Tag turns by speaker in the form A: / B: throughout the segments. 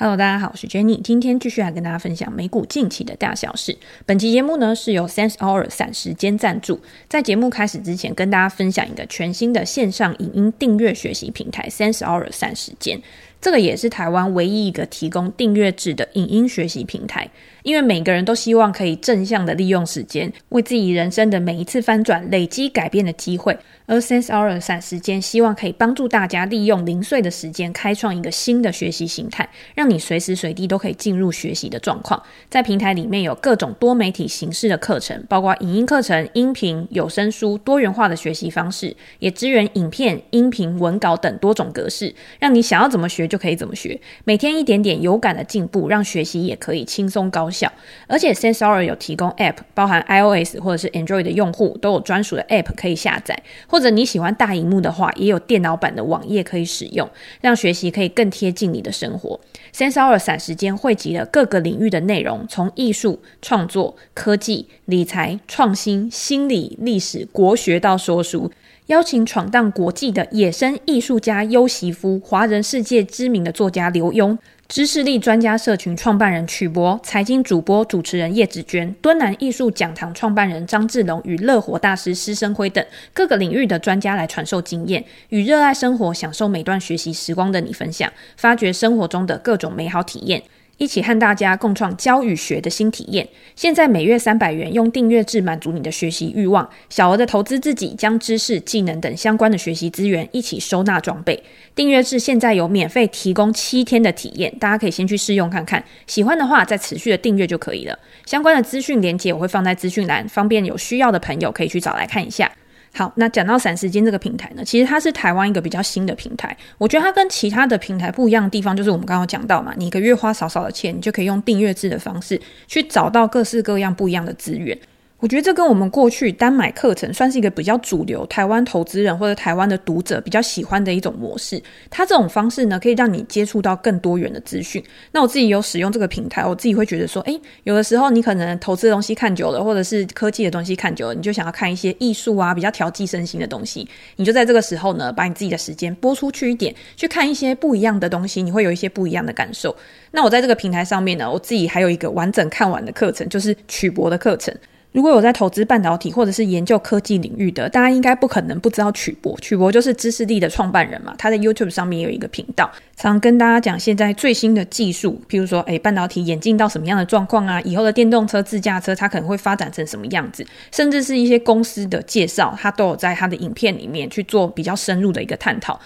A: Hello，大家好，我是 Jenny，今天继续来跟大家分享美股近期的大小事。本期节目呢是由 SenseHour 散时间赞助。在节目开始之前，跟大家分享一个全新的线上影音订阅学习平台 SenseHour 散时间。这个也是台湾唯一一个提供订阅制的影音学习平台。因为每个人都希望可以正向的利用时间，为自己人生的每一次翻转累积改变的机会。而 Sense Hour 散时间希望可以帮助大家利用零碎的时间，开创一个新的学习形态，让你随时随地都可以进入学习的状况。在平台里面有各种多媒体形式的课程，包括影音课程、音频、有声书，多元化的学习方式，也支援影片、音频、文稿等多种格式，让你想要怎么学就可以怎么学。每天一点点有感的进步，让学习也可以轻松高效。而且 Sensor 有提供 App，包含 iOS 或者是 Android 的用户都有专属的 App 可以下载。或者你喜欢大荧幕的话，也有电脑版的网页可以使用，让学习可以更贴近你的生活。Sensor 散时间汇集了各个领域的内容，从艺术创作、科技、理财、创新、心理、历史、国学到说书，邀请闯荡国际的野生艺术家优媳夫、华人世界知名的作家刘墉。知识力专家社群创办人曲博、财经主播主持人叶芷娟、敦南艺术讲堂创办人张志龙与乐活大师施生辉等各个领域的专家来传授经验，与热爱生活、享受每段学习时光的你分享，发掘生活中的各种美好体验。一起和大家共创教与学的新体验。现在每月三百元，用订阅制满足你的学习欲望。小额的投资自己，将知识、技能等相关的学习资源一起收纳装备。订阅制现在有免费提供七天的体验，大家可以先去试用看看。喜欢的话，再持续的订阅就可以了。相关的资讯连接我会放在资讯栏，方便有需要的朋友可以去找来看一下。好，那讲到散时间这个平台呢，其实它是台湾一个比较新的平台。我觉得它跟其他的平台不一样的地方，就是我们刚刚讲到嘛，你一个月花少少的钱，你就可以用订阅制的方式去找到各式各样不一样的资源。我觉得这跟我们过去单买课程算是一个比较主流，台湾投资人或者台湾的读者比较喜欢的一种模式。它这种方式呢，可以让你接触到更多元的资讯。那我自己有使用这个平台，我自己会觉得说，诶，有的时候你可能投资的东西看久了，或者是科技的东西看久了，你就想要看一些艺术啊，比较调剂身心的东西。你就在这个时候呢，把你自己的时间拨出去一点，去看一些不一样的东西，你会有一些不一样的感受。那我在这个平台上面呢，我自己还有一个完整看完的课程，就是曲博的课程。如果有在投资半导体或者是研究科技领域的，大家应该不可能不知道曲博。曲博就是知识力的创办人嘛，他在 YouTube 上面有一个频道，常跟大家讲现在最新的技术，譬如说，诶，半导体演进到什么样的状况啊？以后的电动车、自驾车，它可能会发展成什么样子？甚至是一些公司的介绍，他都有在他的影片里面去做比较深入的一个探讨。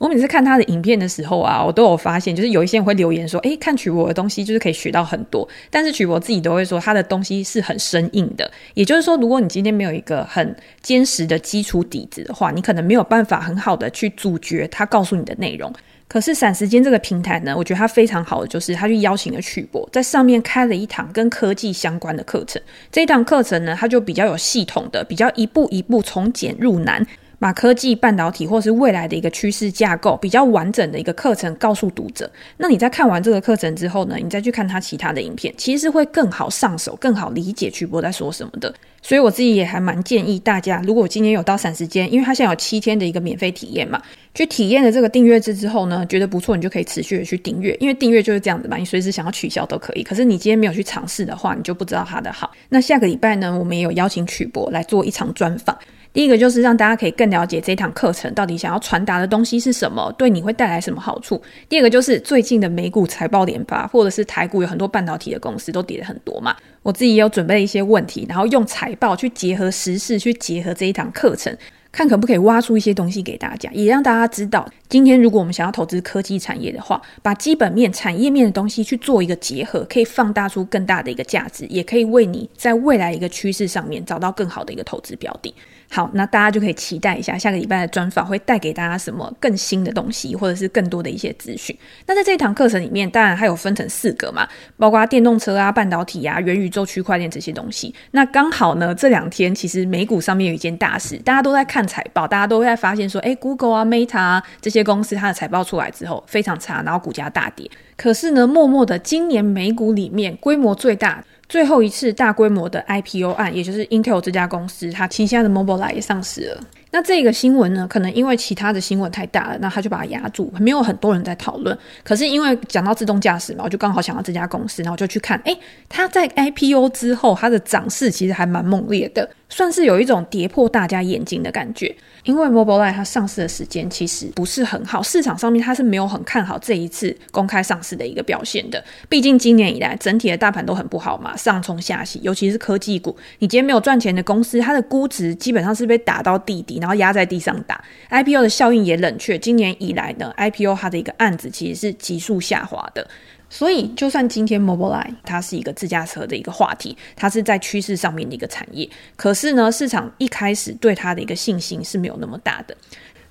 A: 我每次看他的影片的时候啊，我都有发现，就是有一些人会留言说，诶，看曲博的东西就是可以学到很多，但是曲博自己都会说他的东西是很生硬的。也就是说，如果你今天没有一个很坚实的基础底子的话，你可能没有办法很好的去咀嚼他告诉你的内容。可是闪时间这个平台呢，我觉得它非常好的就是，他去邀请了曲博，在上面开了一堂跟科技相关的课程。这一堂课程呢，它就比较有系统的，比较一步一步从简入难。把科技、半导体或是未来的一个趋势架构比较完整的一个课程告诉读者。那你在看完这个课程之后呢，你再去看他其他的影片，其实会更好上手、更好理解曲博在说什么的。所以我自己也还蛮建议大家，如果今天有到散时间，因为他现在有七天的一个免费体验嘛，去体验了这个订阅制之后呢，觉得不错，你就可以持续的去订阅，因为订阅就是这样子嘛，你随时想要取消都可以。可是你今天没有去尝试的话，你就不知道它的好。那下个礼拜呢，我们也有邀请曲博来做一场专访。第一个就是让大家可以更了解这堂课程到底想要传达的东西是什么，对你会带来什么好处。第二个就是最近的美股财报连发，或者是台股有很多半导体的公司都跌了很多嘛。我自己也有准备了一些问题，然后用财报去结合时事，去结合这一堂课程，看可不可以挖出一些东西给大家，也让大家知道，今天如果我们想要投资科技产业的话，把基本面、产业面的东西去做一个结合，可以放大出更大的一个价值，也可以为你在未来一个趋势上面找到更好的一个投资标的。好，那大家就可以期待一下下个礼拜的专访会带给大家什么更新的东西，或者是更多的一些资讯。那在这一堂课程里面，当然还有分成四个嘛，包括电动车啊、半导体啊、元宇宙、区块链这些东西。那刚好呢，这两天其实美股上面有一件大事，大家都在看财报，大家都会在发现说，诶，Google 啊、Meta 啊这些公司它的财报出来之后非常差，然后股价大跌。可是呢，默默的今年美股里面规模最大。最后一次大规模的 IPO 案，也就是 Intel 这家公司，它旗下的 Mobileye 也上市了。那这个新闻呢，可能因为其他的新闻太大了，那他就把它压住，没有很多人在讨论。可是因为讲到自动驾驶嘛，我就刚好想到这家公司，然后就去看，诶，它在 IPO 之后，它的涨势其实还蛮猛烈的。算是有一种跌破大家眼镜的感觉，因为 Mobile Life 它上市的时间其实不是很好，市场上面它是没有很看好这一次公开上市的一个表现的。毕竟今年以来整体的大盘都很不好嘛，上冲下洗，尤其是科技股。你今天没有赚钱的公司，它的估值基本上是被打到地底，然后压在地上打。IPO 的效应也冷却，今年以来呢，IPO 它的一个案子其实是急速下滑的。所以，就算今天 Mobileye 它是一个自驾车的一个话题，它是在趋势上面的一个产业，可是呢，市场一开始对它的一个信心是没有那么大的。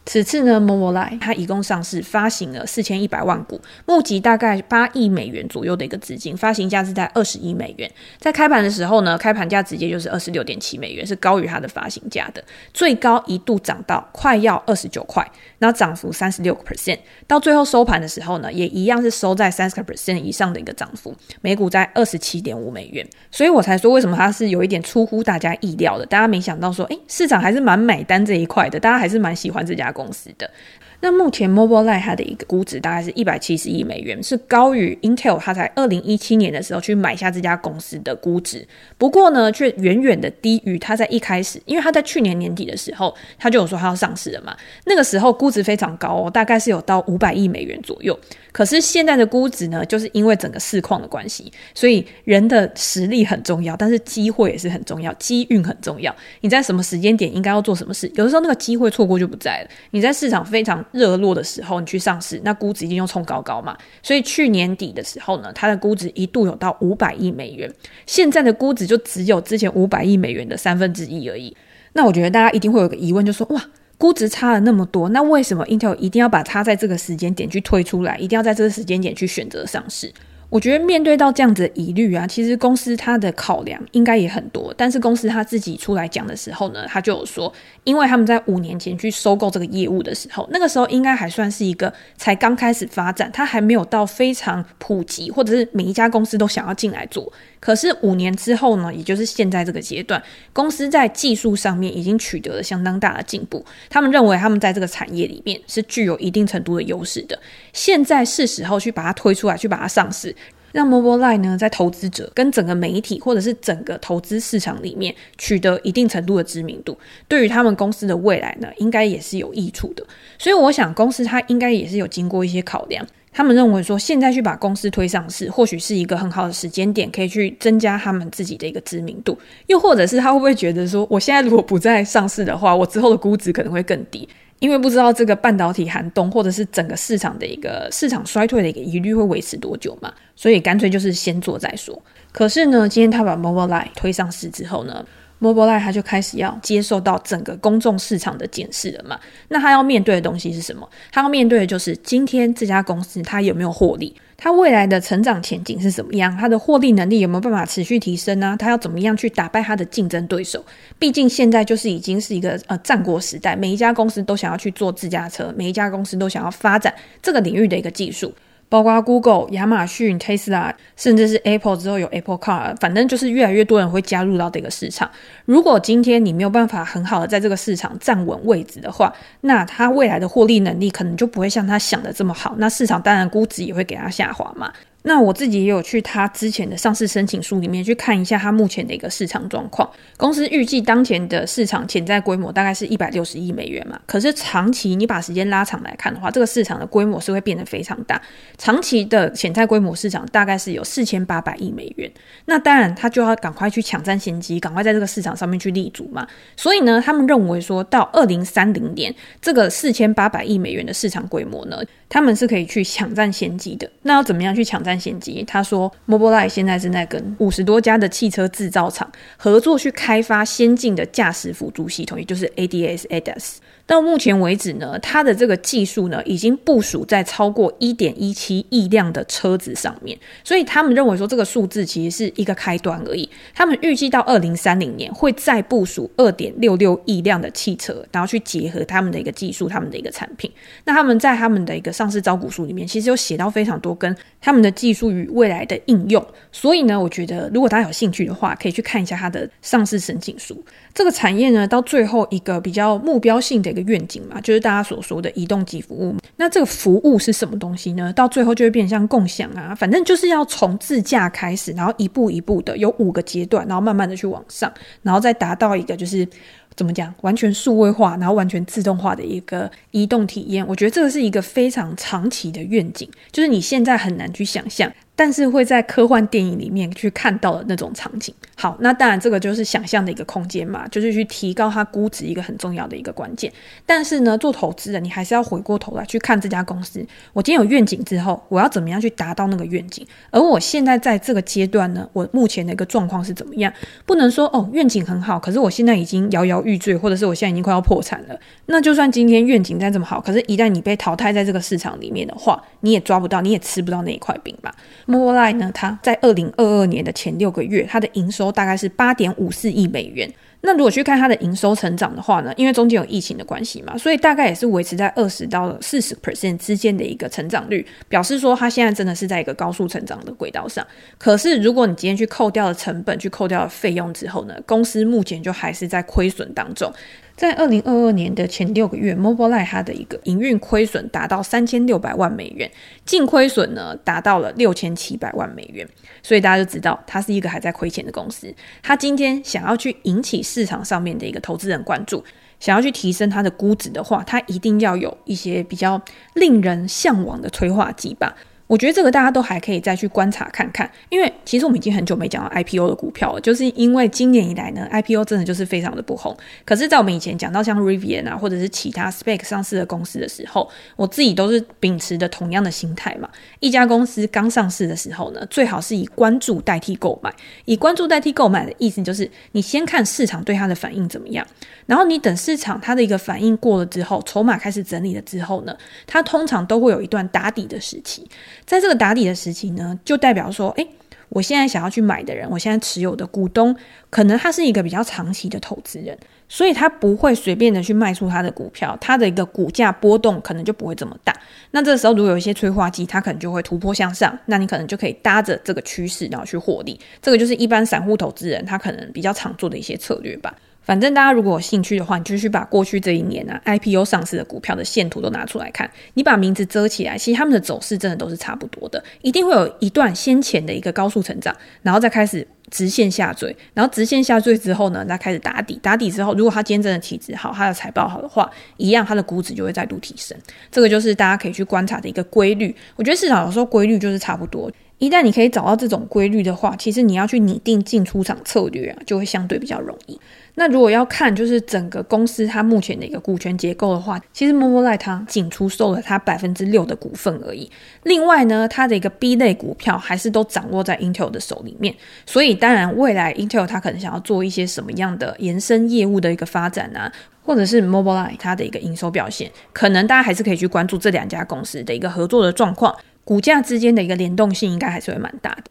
A: 此次呢，Mobileye 它一共上市发行了四千一百万股，募集大概八亿美元左右的一个资金，发行价是在二十亿美元。在开盘的时候呢，开盘价直接就是二十六点七美元，是高于它的发行价的，最高一度涨到快要二十九块，然后涨幅三十六个 percent。到最后收盘的时候呢，也一样是收在三十个 percent 以上的一个涨幅，每股在二十七点五美元。所以我才说为什么它是有一点出乎大家意料的，大家没想到说，诶，市场还是蛮买单这一块的，大家还是蛮喜欢这家公司公司的。那目前 Mobileye 它的一个估值大概是一百七十亿美元，是高于 Intel 它在二零一七年的时候去买下这家公司的估值。不过呢，却远远的低于它在一开始，因为它在去年年底的时候，它就有说它要上市了嘛。那个时候估值非常高哦，大概是有到五百亿美元左右。可是现在的估值呢，就是因为整个市况的关系，所以人的实力很重要，但是机会也是很重要，机运很重要。你在什么时间点应该要做什么事？有的时候那个机会错过就不在了。你在市场非常热络的时候，你去上市，那估值一定要冲高高嘛。所以去年底的时候呢，它的估值一度有到五百亿美元，现在的估值就只有之前五百亿美元的三分之一而已。那我觉得大家一定会有个疑问，就说哇。估值差了那么多，那为什么 Intel 一定要把它在这个时间点去推出来，一定要在这个时间点去选择上市？我觉得面对到这样子的疑虑啊，其实公司它的考量应该也很多。但是公司他自己出来讲的时候呢，他就有说，因为他们在五年前去收购这个业务的时候，那个时候应该还算是一个才刚开始发展，它还没有到非常普及，或者是每一家公司都想要进来做。可是五年之后呢，也就是现在这个阶段，公司在技术上面已经取得了相当大的进步。他们认为他们在这个产业里面是具有一定程度的优势的。现在是时候去把它推出来，去把它上市。让 Mobile Line 呢，在投资者跟整个媒体或者是整个投资市场里面取得一定程度的知名度，对于他们公司的未来呢，应该也是有益处的。所以，我想公司它应该也是有经过一些考量。他们认为说，现在去把公司推上市，或许是一个很好的时间点，可以去增加他们自己的一个知名度。又或者是他会不会觉得说，我现在如果不再上市的话，我之后的估值可能会更低。因为不知道这个半导体寒冬，或者是整个市场的一个市场衰退的一个疑虑会维持多久嘛，所以干脆就是先做再说。可是呢，今天他把 Mobileye 推上市之后呢，Mobileye 他就开始要接受到整个公众市场的检视了嘛。那他要面对的东西是什么？他要面对的就是今天这家公司它有没有获利？它未来的成长前景是怎么样？它的获利能力有没有办法持续提升呢？它要怎么样去打败它的竞争对手？毕竟现在就是已经是一个呃战国时代，每一家公司都想要去做自驾车，每一家公司都想要发展这个领域的一个技术。包括 Google、亚马逊、Tesla，甚至是 Apple 之后有 Apple Car，反正就是越来越多人会加入到这个市场。如果今天你没有办法很好的在这个市场站稳位置的话，那它未来的获利能力可能就不会像他想的这么好。那市场当然估值也会给它下滑嘛。那我自己也有去他之前的上市申请书里面去看一下他目前的一个市场状况。公司预计当前的市场潜在规模大概是一百六十亿美元嘛。可是长期你把时间拉长来看的话，这个市场的规模是会变得非常大。长期的潜在规模市场大概是有四千八百亿美元。那当然他就要赶快去抢占先机，赶快在这个市场上面去立足嘛。所以呢，他们认为说到二零三零年这个四千八百亿美元的市场规模呢，他们是可以去抢占先机的。那要怎么样去抢占？先机，他说，Mobileye 现在正在跟五十多家的汽车制造厂合作，去开发先进的驾驶辅助系统，也就是 ADS ADAS。到目前为止呢，它的这个技术呢，已经部署在超过一点一七亿辆的车子上面，所以他们认为说这个数字其实是一个开端而已。他们预计到二零三零年会再部署二点六六亿辆的汽车，然后去结合他们的一个技术、他们的一个产品。那他们在他们的一个上市招股书里面，其实有写到非常多跟他们的技术与未来的应用。所以呢，我觉得如果大家有兴趣的话，可以去看一下它的上市申请书。这个产业呢，到最后一个比较目标性的一愿景嘛，就是大家所说的移动级服务。那这个服务是什么东西呢？到最后就会变成像共享啊，反正就是要从自驾开始，然后一步一步的有五个阶段，然后慢慢的去往上，然后再达到一个就是怎么讲，完全数位化，然后完全自动化的一个移动体验。我觉得这个是一个非常长期的愿景，就是你现在很难去想象。但是会在科幻电影里面去看到的那种场景。好，那当然这个就是想象的一个空间嘛，就是去提高它估值一个很重要的一个关键。但是呢，做投资的你还是要回过头来去看这家公司。我今天有愿景之后，我要怎么样去达到那个愿景？而我现在在这个阶段呢，我目前的一个状况是怎么样？不能说哦，愿景很好，可是我现在已经摇摇欲坠，或者是我现在已经快要破产了。那就算今天愿景再这么好，可是一旦你被淘汰在这个市场里面的话，你也抓不到，你也吃不到那一块饼吧。Mobile 呢，它在二零二二年的前六个月，它的营收大概是八点五四亿美元。那如果去看它的营收成长的话呢，因为中间有疫情的关系嘛，所以大概也是维持在二十到四十 percent 之间的一个成长率，表示说它现在真的是在一个高速成长的轨道上。可是如果你今天去扣掉了成本，去扣掉了费用之后呢，公司目前就还是在亏损当中。在二零二二年的前六个月，Mobile Lite 它的一个营运亏损达到三千六百万美元，净亏损呢达到了六千七百万美元，所以大家就知道它是一个还在亏钱的公司。它今天想要去引起市场上面的一个投资人关注，想要去提升它的估值的话，它一定要有一些比较令人向往的催化剂吧。我觉得这个大家都还可以再去观察看看，因为其实我们已经很久没讲到 IPO 的股票了，就是因为今年以来呢，IPO 真的就是非常的不红。可是，在我们以前讲到像 Rivian 啊，或者是其他 SPAC 上市的公司的时候，我自己都是秉持的同样的心态嘛。一家公司刚上市的时候呢，最好是以关注代替购买。以关注代替购买的意思就是，你先看市场对它的反应怎么样，然后你等市场它的一个反应过了之后，筹码开始整理了之后呢，它通常都会有一段打底的时期。在这个打底的时期呢，就代表说，诶，我现在想要去买的人，我现在持有的股东，可能他是一个比较长期的投资人，所以他不会随便的去卖出他的股票，他的一个股价波动可能就不会这么大。那这时候如果有一些催化剂，它可能就会突破向上，那你可能就可以搭着这个趋势，然后去获利。这个就是一般散户投资人他可能比较常做的一些策略吧。反正大家如果有兴趣的话，你就去把过去这一年啊 IPO 上市的股票的线图都拿出来看。你把名字遮起来，其实他们的走势真的都是差不多的。一定会有一段先前的一个高速成长，然后再开始直线下坠，然后直线下坠之后呢，再开始打底。打底之后，如果它今天真的体质好，它的财报好的话，一样它的估值就会再度提升。这个就是大家可以去观察的一个规律。我觉得市场有时候规律就是差不多。一旦你可以找到这种规律的话，其实你要去拟定进出场策略啊，就会相对比较容易。那如果要看就是整个公司它目前的一个股权结构的话，其实 Mobileye 它仅出售了它百分之六的股份而已。另外呢，它的一个 B 类股票还是都掌握在 Intel 的手里面。所以当然，未来 Intel 它可能想要做一些什么样的延伸业务的一个发展啊，或者是 Mobileye 它的一个营收表现，可能大家还是可以去关注这两家公司的一个合作的状况，股价之间的一个联动性应该还是会蛮大的。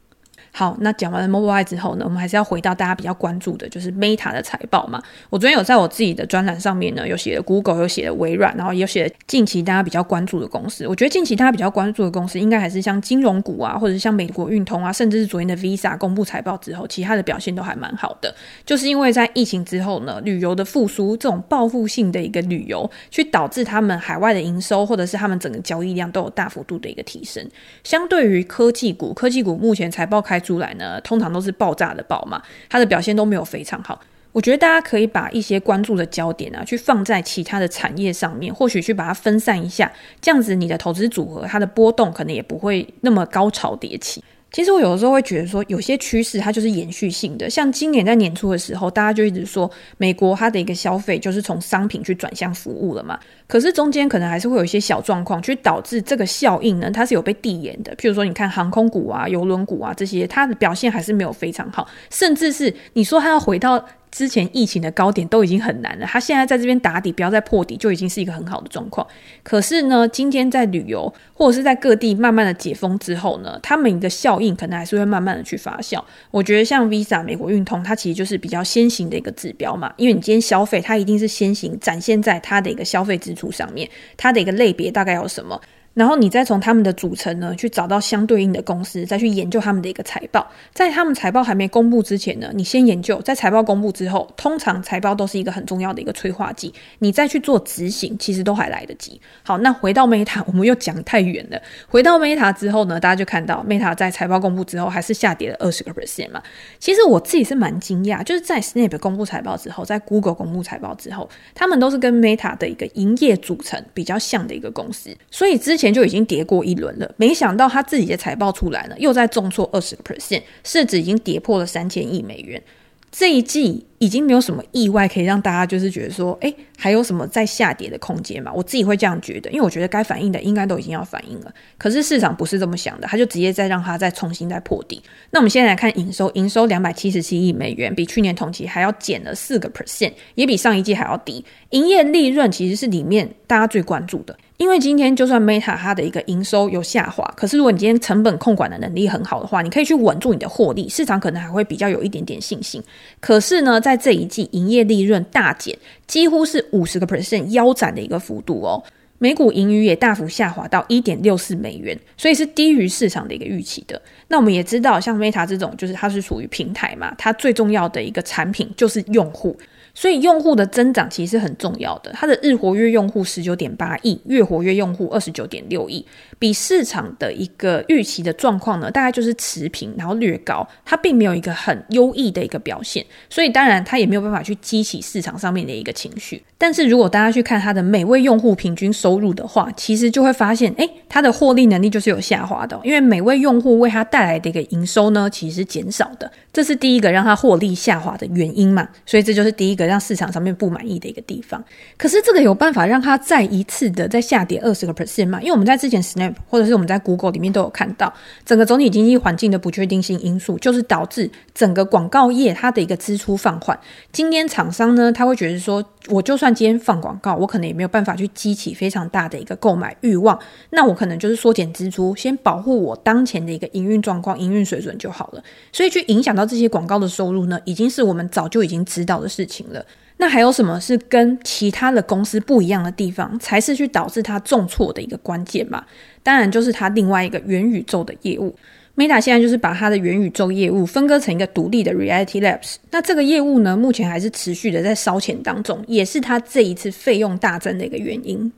A: 好，那讲完了 Mobileye 之后呢，我们还是要回到大家比较关注的，就是 Meta 的财报嘛。我昨天有在我自己的专栏上面呢，有写了 Google，有写了微软，然后也有写了近期大家比较关注的公司。我觉得近期大家比较关注的公司，应该还是像金融股啊，或者是像美国运通啊，甚至是昨天的 Visa 公布财报之后，其他的表现都还蛮好的。就是因为在疫情之后呢，旅游的复苏，这种报复性的一个旅游，去导致他们海外的营收，或者是他们整个交易量都有大幅度的一个提升。相对于科技股，科技股目前财报开出来呢，通常都是爆炸的爆嘛，它的表现都没有非常好。我觉得大家可以把一些关注的焦点啊，去放在其他的产业上面，或许去把它分散一下，这样子你的投资组合它的波动可能也不会那么高潮迭起。其实我有的时候会觉得说，有些趋势它就是延续性的。像今年在年初的时候，大家就一直说美国它的一个消费就是从商品去转向服务了嘛。可是中间可能还是会有一些小状况，去导致这个效应呢，它是有被递延的。譬如说，你看航空股啊、邮轮股啊这些，它的表现还是没有非常好，甚至是你说它要回到之前疫情的高点都已经很难了，他现在在这边打底，不要再破底，就已经是一个很好的状况。可是呢，今天在旅游或者是在各地慢慢的解封之后呢，他们的效应可能还是会慢慢的去发酵。我觉得像 Visa 美国运通，它其实就是比较先行的一个指标嘛，因为你今天消费，它一定是先行展现在它的一个消费支出上面，它的一个类别大概有什么。然后你再从他们的组成呢，去找到相对应的公司，再去研究他们的一个财报。在他们财报还没公布之前呢，你先研究；在财报公布之后，通常财报都是一个很重要的一个催化剂，你再去做执行，其实都还来得及。好，那回到 Meta，我们又讲太远了。回到 Meta 之后呢，大家就看到 Meta 在财报公布之后还是下跌了二十个 percent 嘛。其实我自己是蛮惊讶，就是在 Snap 公布财报之后，在 Google 公布财报之后，他们都是跟 Meta 的一个营业组成比较像的一个公司，所以之前。就已经跌过一轮了，没想到他自己的财报出来了，又再重挫二十个 percent，市值已经跌破了三千亿美元。这一季已经没有什么意外可以让大家就是觉得说，哎，还有什么再下跌的空间嘛？我自己会这样觉得，因为我觉得该反应的应该都已经要反应了。可是市场不是这么想的，他就直接再让它再重新再破底。那我们现在来看营收，营收两百七十七亿美元，比去年同期还要减了四个 percent，也比上一季还要低。营业利润其实是里面大家最关注的。因为今天就算 Meta 它的一个营收有下滑，可是如果你今天成本控管的能力很好的话，你可以去稳住你的获利，市场可能还会比较有一点点信心。可是呢，在这一季营业利润大减，几乎是五十个 percent 腰斩的一个幅度哦，每股盈余也大幅下滑到一点六四美元，所以是低于市场的一个预期的。那我们也知道，像 Meta 这种，就是它是属于平台嘛，它最重要的一个产品就是用户。所以用户的增长其实是很重要的，它的日活跃用户十九点八亿，月活跃用户二十九点六亿，比市场的一个预期的状况呢，大概就是持平，然后略高，它并没有一个很优异的一个表现，所以当然它也没有办法去激起市场上面的一个情绪。但是如果大家去看它的每位用户平均收入的话，其实就会发现，诶，它的获利能力就是有下滑的，因为每位用户为它带来的一个营收呢，其实是减少的，这是第一个让它获利下滑的原因嘛，所以这就是第一个。让市场上面不满意的一个地方，可是这个有办法让它再一次的再下跌二十个 percent 吗？因为我们在之前 Snap 或者是我们在 Google 里面都有看到，整个总体经济环境的不确定性因素，就是导致整个广告业它的一个支出放缓。今天厂商呢，他会觉得说，我就算今天放广告，我可能也没有办法去激起非常大的一个购买欲望，那我可能就是缩减支出，先保护我当前的一个营运状况、营运水准就好了。所以去影响到这些广告的收入呢，已经是我们早就已经知道的事情了。那还有什么是跟其他的公司不一样的地方，才是去导致它重挫的一个关键嘛？当然就是它另外一个元宇宙的业务。Meta 现在就是把它的元宇宙业务分割成一个独立的 Reality Labs。那这个业务呢，目前还是持续的在烧钱当中，也是它这一次费用大增的一个原因。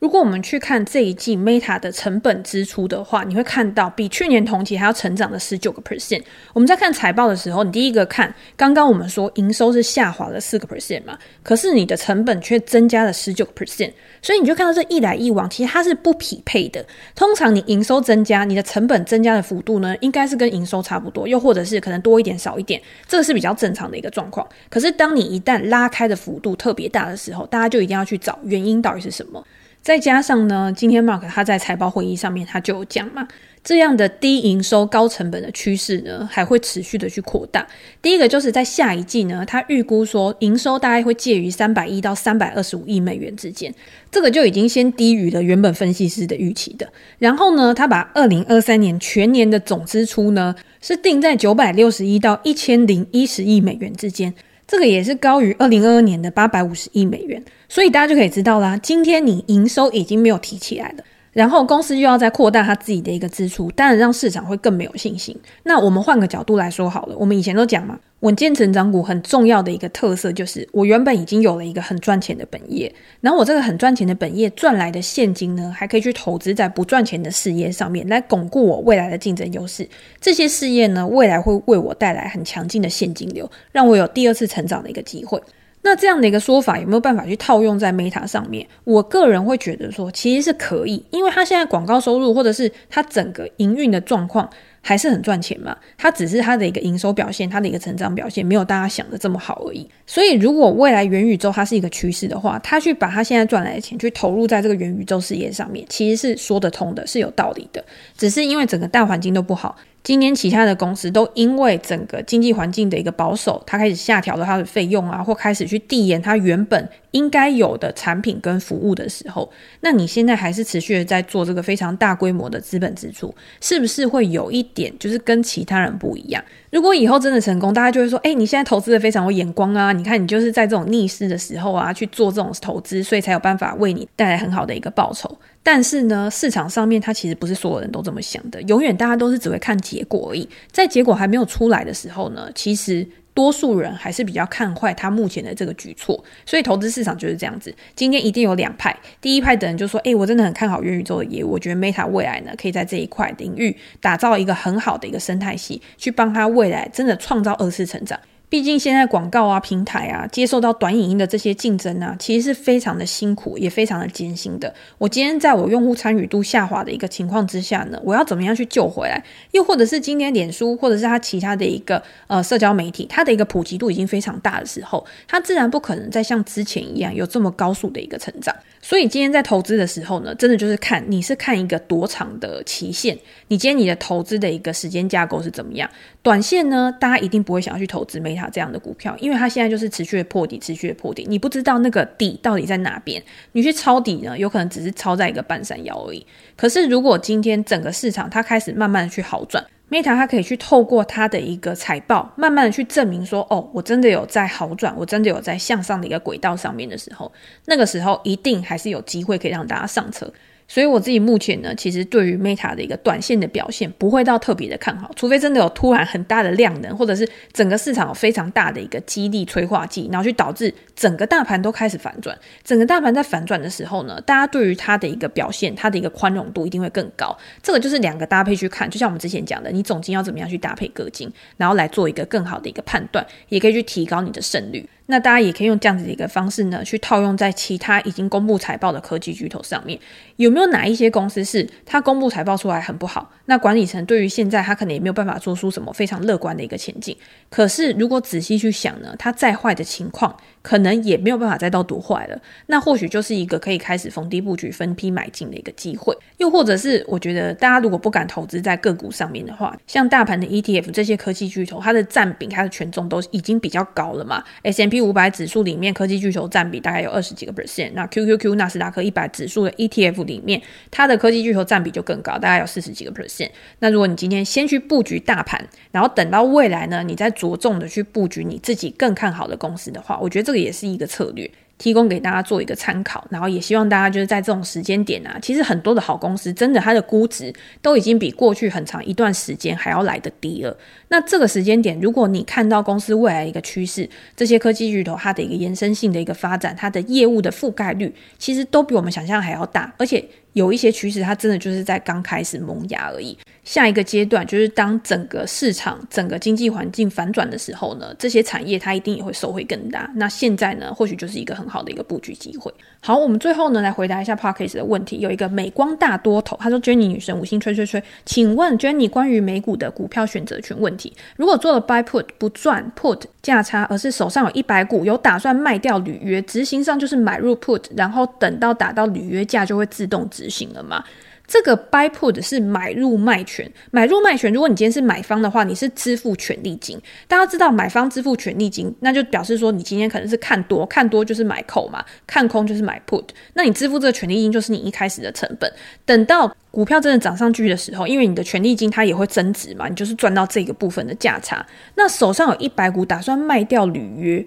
A: 如果我们去看这一季 Meta 的成本支出的话，你会看到比去年同期还要成长了十九个 percent。我们在看财报的时候，你第一个看，刚刚我们说营收是下滑了四个 percent 嘛，可是你的成本却增加了十九个 percent，所以你就看到这一来一往，其实它是不匹配的。通常你营收增加，你的成本增加的幅度呢，应该是跟营收差不多，又或者是可能多一点少一点，这个是比较正常的一个状况。可是当你一旦拉开的幅度特别大的时候，大家就一定要去找原因到底是什么。再加上呢，今天 Mark 他在财报会议上面他就有讲嘛，这样的低营收高成本的趋势呢，还会持续的去扩大。第一个就是在下一季呢，他预估说营收大概会介于三百亿到三百二十五亿美元之间，这个就已经先低于了原本分析师的预期的。然后呢，他把二零二三年全年的总支出呢，是定在九百六十亿到一千零一十亿美元之间。这个也是高于二零二二年的八百五十亿美元，所以大家就可以知道啦。今天你营收已经没有提起来了，然后公司又要再扩大它自己的一个支出，当然让市场会更没有信心。那我们换个角度来说好了，我们以前都讲嘛。稳健成长股很重要的一个特色就是，我原本已经有了一个很赚钱的本业，然后我这个很赚钱的本业赚来的现金呢，还可以去投资在不赚钱的事业上面，来巩固我未来的竞争优势。这些事业呢，未来会为我带来很强劲的现金流，让我有第二次成长的一个机会。那这样的一个说法有没有办法去套用在 Meta 上面？我个人会觉得说，其实是可以，因为它现在广告收入或者是它整个营运的状况。还是很赚钱嘛，它只是它的一个营收表现，它的一个成长表现没有大家想的这么好而已。所以，如果未来元宇宙它是一个趋势的话，它去把它现在赚来的钱去投入在这个元宇宙事业上面，其实是说得通的，是有道理的。只是因为整个大环境都不好，今年其他的公司都因为整个经济环境的一个保守，它开始下调了它的费用啊，或开始去递延它原本应该有的产品跟服务的时候，那你现在还是持续的在做这个非常大规模的资本支出，是不是会有一点就是跟其他人不一样？如果以后真的成功，大家就会说，哎，你现在投资的非常有眼光啊！你看你就是在这种逆势的时候啊去做这种投资，所以才有办法为你带来很好的一个报酬。但是呢，市场上面它其实不是所有人都这么想的，永远大家都是只会看结果而已。在结果还没有出来的时候呢，其实多数人还是比较看坏他目前的这个举措。所以投资市场就是这样子，今天一定有两派。第一派的人就说：“诶，我真的很看好元宇宙的业务，我觉得 Meta 未来呢可以在这一块领域打造一个很好的一个生态系，去帮他未来真的创造二次成长。”毕竟现在广告啊、平台啊，接受到短影音的这些竞争啊，其实是非常的辛苦，也非常的艰辛的。我今天在我用户参与度下滑的一个情况之下呢，我要怎么样去救回来？又或者是今天脸书或者是它其他的一个呃社交媒体，它的一个普及度已经非常大的时候，它自然不可能再像之前一样有这么高速的一个成长。所以今天在投资的时候呢，真的就是看你是看一个多长的期限，你今天你的投资的一个时间架构是怎么样？短线呢，大家一定不会想要去投资 Meta 这样的股票，因为它现在就是持续的破底，持续的破底，你不知道那个底到底在哪边，你去抄底呢，有可能只是抄在一个半山腰而已。可是如果今天整个市场它开始慢慢的去好转。Meta 它可以去透过它的一个财报，慢慢的去证明说，哦，我真的有在好转，我真的有在向上的一个轨道上面的时候，那个时候一定还是有机会可以让大家上车。所以我自己目前呢，其实对于 Meta 的一个短线的表现不会到特别的看好，除非真的有突然很大的量能，或者是整个市场有非常大的一个激励催化剂，然后去导致整个大盘都开始反转。整个大盘在反转的时候呢，大家对于它的一个表现，它的一个宽容度一定会更高。这个就是两个搭配去看，就像我们之前讲的，你总金要怎么样去搭配个金，然后来做一个更好的一个判断，也可以去提高你的胜率。那大家也可以用这样子的一个方式呢，去套用在其他已经公布财报的科技巨头上面。有没有哪一些公司是它公布财报出来很不好？那管理层对于现在它可能也没有办法做出什么非常乐观的一个前景。可是如果仔细去想呢，它再坏的情况，可能也没有办法再到多坏了。那或许就是一个可以开始逢低布局、分批买进的一个机会。又或者是我觉得大家如果不敢投资在个股上面的话，像大盘的 ETF 这些科技巨头，它的占比、它的权重都已经比较高了嘛？S M。S&P 五百指数里面科技巨头占比大概有二十几个 percent，那 QQQ 纳斯达克一百指数的 ETF 里面，它的科技巨头占比就更高，大概有四十几个 percent。那如果你今天先去布局大盘，然后等到未来呢，你再着重的去布局你自己更看好的公司的话，我觉得这个也是一个策略。提供给大家做一个参考，然后也希望大家就是在这种时间点啊，其实很多的好公司真的它的估值都已经比过去很长一段时间还要来得低了。那这个时间点，如果你看到公司未来一个趋势，这些科技巨头它的一个延伸性的一个发展，它的业务的覆盖率，其实都比我们想象还要大，而且有一些趋势它真的就是在刚开始萌芽而已。下一个阶段就是当整个市场、整个经济环境反转的时候呢，这些产业它一定也会受惠更大。那现在呢，或许就是一个很好的一个布局机会。好，我们最后呢来回答一下 Podcast 的问题。有一个美光大多头，他说：“Jenny 女神，五星吹吹吹，请问 Jenny 关于美股的股票选择权问题，如果做了 Buy Put 不赚 Put 价差，而是手上有一百股，有打算卖掉履约，执行上就是买入 Put，然后等到打到履约价就会自动执行了吗？”这个 buy put 是买入卖权，买入卖权。如果你今天是买方的话，你是支付权利金。大家知道买方支付权利金，那就表示说你今天可能是看多，看多就是买 call 嘛，看空就是买 put。那你支付这个权利金就是你一开始的成本。等到股票真的涨上去的时候，因为你的权利金它也会增值嘛，你就是赚到这个部分的价差。那手上有一百股，打算卖掉履约。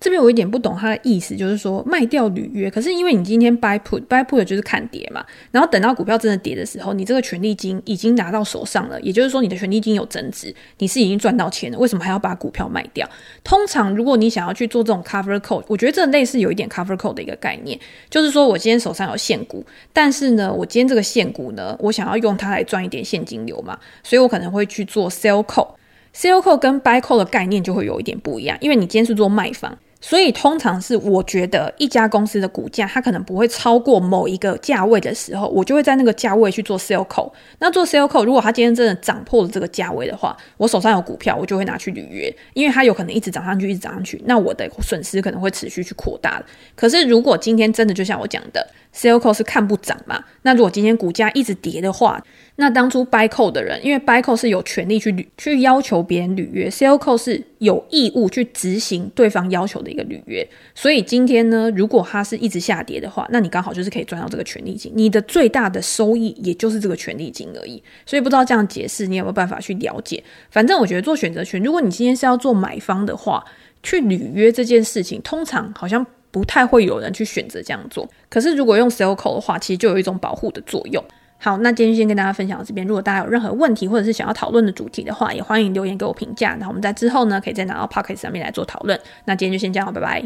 A: 这边我有点不懂他的意思，就是说卖掉履约，可是因为你今天 buy put，buy put 就是看跌嘛，然后等到股票真的跌的时候，你这个权利金已经拿到手上了，也就是说你的权利金有增值，你是已经赚到钱了，为什么还要把股票卖掉？通常如果你想要去做这种 cover call，我觉得这类似有一点 cover call 的一个概念，就是说我今天手上有现股，但是呢，我今天这个现股呢，我想要用它来赚一点现金流嘛，所以我可能会去做 sell call，sell call 跟 buy call 的概念就会有一点不一样，因为你今天是做卖方。所以通常是我觉得一家公司的股价它可能不会超过某一个价位的时候，我就会在那个价位去做 sell call。那做 sell call，如果它今天真的涨破了这个价位的话，我手上有股票，我就会拿去履约，因为它有可能一直涨上去，一直涨上去，那我的损失可能会持续去扩大。可是如果今天真的就像我讲的，sell call 是看不涨嘛，那如果今天股价一直跌的话，那当初 buy call 的人，因为 buy call 是有权利去履去要求别人履约，sell call 是有义务去执行对方要求的一个履约。所以今天呢，如果它是一直下跌的话，那你刚好就是可以赚到这个权利金，你的最大的收益也就是这个权利金而已。所以不知道这样解释你有没有办法去了解？反正我觉得做选择权，如果你今天是要做买方的话，去履约这件事情，通常好像不太会有人去选择这样做。可是如果用 sell call 的话，其实就有一种保护的作用。好，那今天就先跟大家分享到这边。如果大家有任何问题，或者是想要讨论的主题的话，也欢迎留言给我评价。那我们在之后呢，可以再拿到 p o c k e t 上面来做讨论。那今天就先这样，拜拜。